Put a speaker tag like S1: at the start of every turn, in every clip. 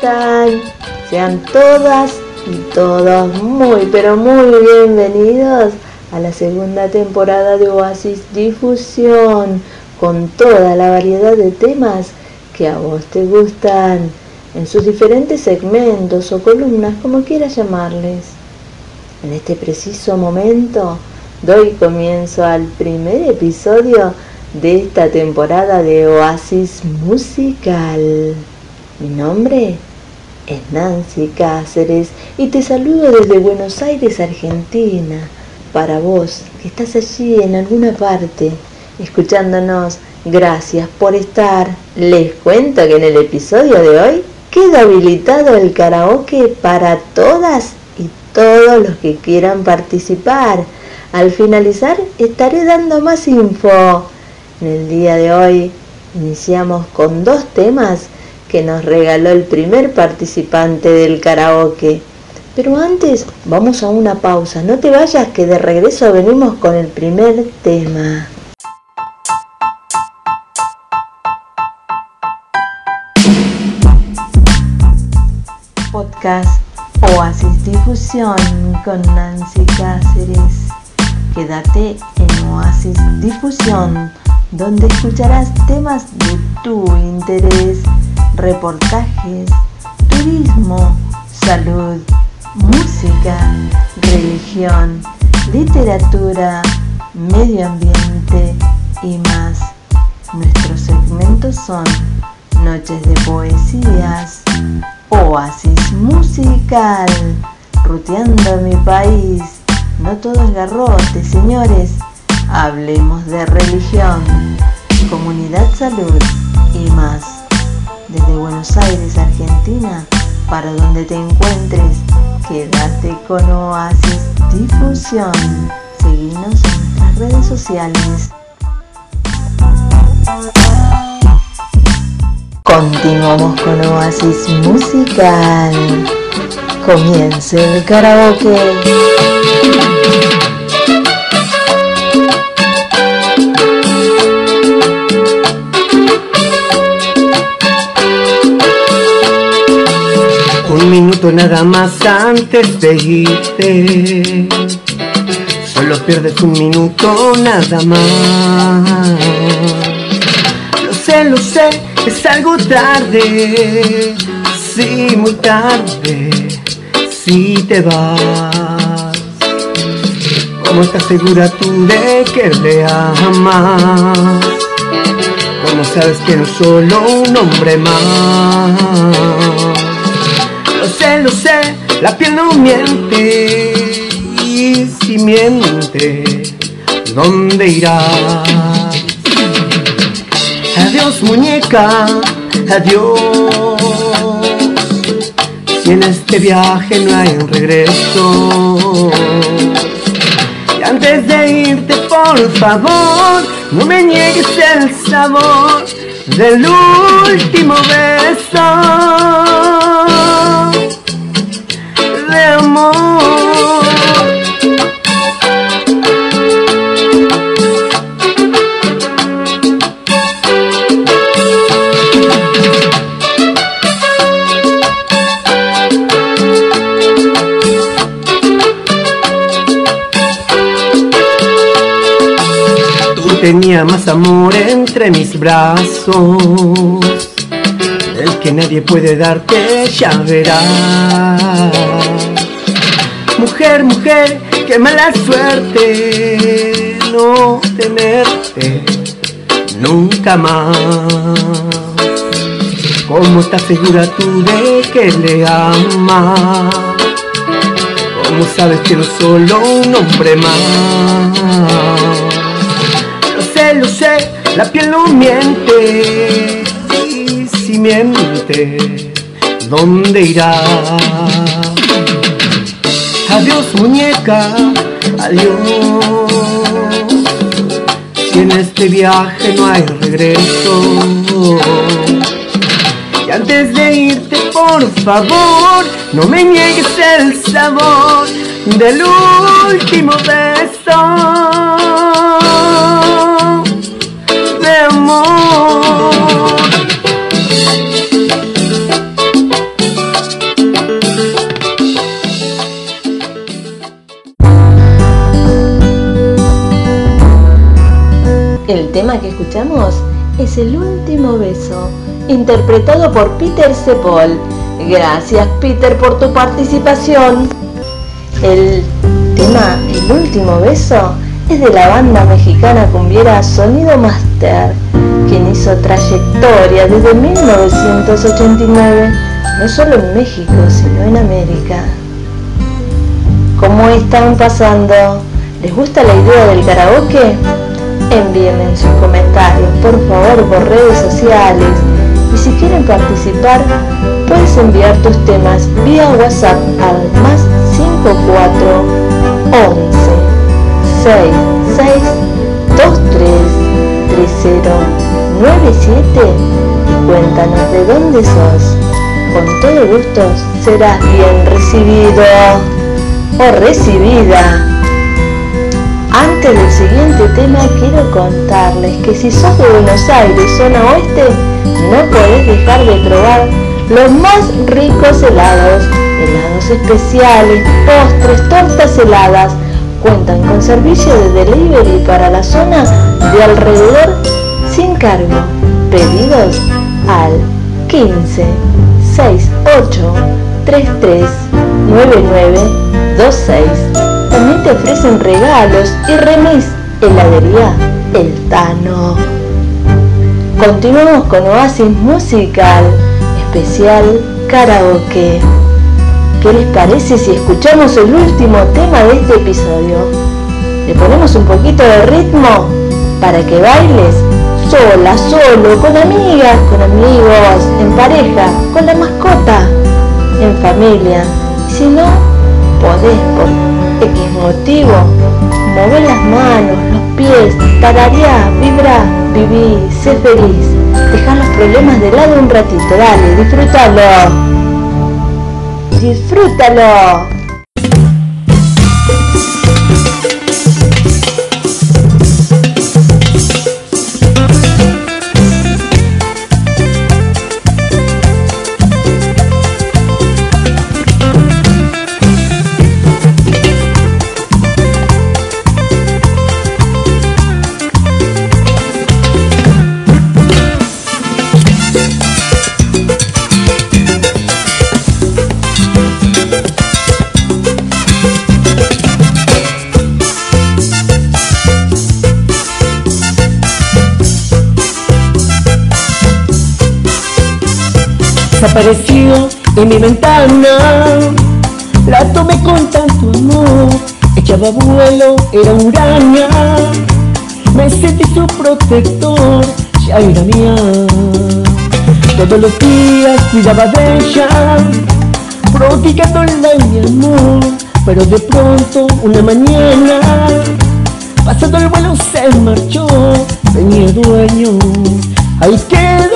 S1: Sean todas y todos muy, pero muy bienvenidos a la segunda temporada de Oasis Difusión con toda la variedad de temas que a vos te gustan en sus diferentes segmentos o columnas, como quieras llamarles. En este preciso momento doy comienzo al primer episodio de esta temporada de Oasis Musical. Mi nombre es Nancy Cáceres y te saludo desde Buenos Aires, Argentina. Para vos que estás allí en alguna parte escuchándonos, gracias por estar. Les cuento que en el episodio de hoy queda habilitado el karaoke para todas y todos los que quieran participar. Al finalizar estaré dando más info. En el día de hoy iniciamos con dos temas que nos regaló el primer participante del karaoke. Pero antes vamos a una pausa. No te vayas que de regreso venimos con el primer tema. Podcast Oasis Difusión con Nancy Cáceres. Quédate en Oasis Difusión donde escucharás temas de tu interés, reportajes, turismo, salud, música, religión, literatura, medio ambiente y más. Nuestros segmentos son Noches de Poesías, Oasis Musical, Ruteando mi país, no todo es garrote, señores Hablemos de religión, comunidad salud y más. Buenos Aires, Argentina, para donde te encuentres, quédate con Oasis Difusión. Seguinos en nuestras redes sociales. Continuamos con Oasis Musical. Comienza el karaoke.
S2: Nada más antes de irte. Solo pierdes un minuto nada más. Lo sé, lo sé, es algo tarde. Sí, muy tarde. Si te vas. ¿Cómo estás segura tú de que le amas? ¿Cómo sabes que no solo un hombre más? Lo sé, lo sé, la piel no miente. Y si miente, ¿dónde irás? Adiós, muñeca, adiós. Si en este viaje no hay regreso. Y antes de irte, por favor, no me niegues el sabor del último beso de amor. Más amor entre mis brazos el que nadie puede darte, ya verás. Mujer, mujer, qué mala suerte no tenerte nunca más. ¿Cómo estás segura tú de que le amas? ¿Cómo sabes que no solo un hombre más? Lo sé, la piel no miente y si miente, ¿dónde irá? Adiós muñeca, adiós. Si en este viaje no hay regreso. Y antes de irte, por favor, no me niegues el sabor del último beso
S1: El tema que escuchamos es El último beso, interpretado por Peter Cepol. Gracias Peter por tu participación. El tema El último beso es de la banda mexicana cumbiera Sonido Master, quien hizo trayectoria desde 1989, no solo en México, sino en América. ¿Cómo están pasando? ¿Les gusta la idea del karaoke? Envíenme sus comentarios, por favor, por redes sociales. Y si quieren participar, puedes enviar tus temas vía WhatsApp al más 54 11 6 6 2 3 3 0 9 7 y cuéntanos de dónde sos. Con todo gusto serás bien recibido o recibida. Antes del siguiente tema quiero contarles que si sos de Buenos Aires, zona oeste, no podés dejar de probar los más ricos helados, helados especiales, postres, tortas heladas. Cuentan con servicio de delivery para la zona de alrededor sin cargo. Pedidos al 15 68 33 99 26 también te ofrecen regalos y remis. Heladería El Tano. Continuamos con Oasis Musical, especial karaoke. ¿Qué les parece si escuchamos el último tema de este episodio? Le ponemos un poquito de ritmo para que bailes sola, solo, con amigas, con amigos, en pareja, con la mascota, en familia. Si no, podés por X motivo, mueve las manos, los pies, tarareá, vibra, viví, sé feliz. Deja los problemas de lado un ratito, dale, disfrútalo. Disfrútalo.
S2: Apareció en mi ventana, la tomé con tanto amor, echaba vuelo, era uraña, me sentí su protector, ya era mía. Todos los días cuidaba de ella, prodigándola mi amor, pero de pronto una mañana, pasando el vuelo se marchó, tenía dueño, ay qué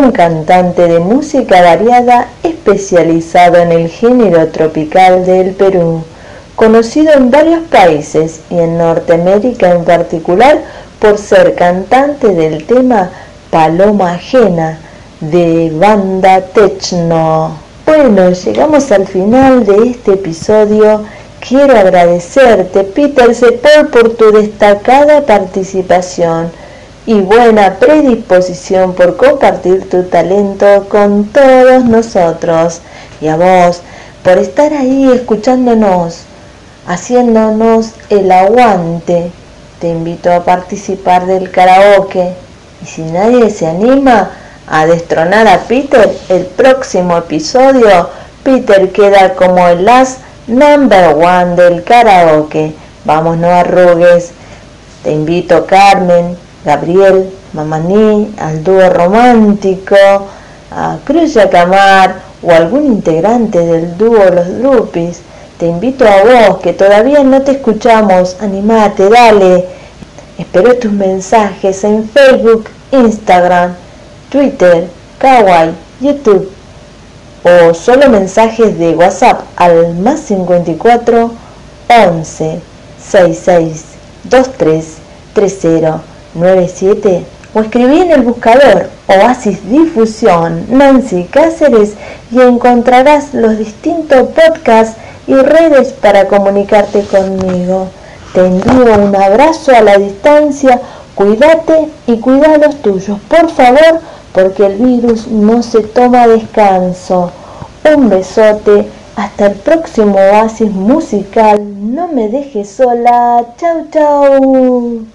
S1: un cantante de música variada especializado en el género tropical del Perú, conocido en varios países y en Norteamérica en particular por ser cantante del tema Paloma Ajena de banda Techno. Bueno, llegamos al final de este episodio. Quiero agradecerte, Peter Cepol, por tu destacada participación y buena predisposición por compartir tu talento con todos nosotros y a vos por estar ahí escuchándonos, haciéndonos el aguante. Te invito a participar del karaoke y si nadie se anima a destronar a Peter, el próximo episodio Peter queda como el last number one del karaoke. Vamos, no arrugues. Te invito, Carmen, Gabriel, Mamaní, al dúo romántico, a Cruz Camar o algún integrante del dúo Los Drupis, te invito a vos que todavía no te escuchamos, animate, dale. Espero tus mensajes en Facebook, Instagram, Twitter, Kawaii, YouTube o solo mensajes de WhatsApp al más 54 11 66 23 30 97 o escribí en el buscador Oasis Difusión Nancy Cáceres y encontrarás los distintos podcasts y redes para comunicarte conmigo. Te envío un abrazo a la distancia, cuídate y cuida a los tuyos, por favor, porque el virus no se toma descanso. Un besote, hasta el próximo oasis musical, no me dejes sola, chau chau.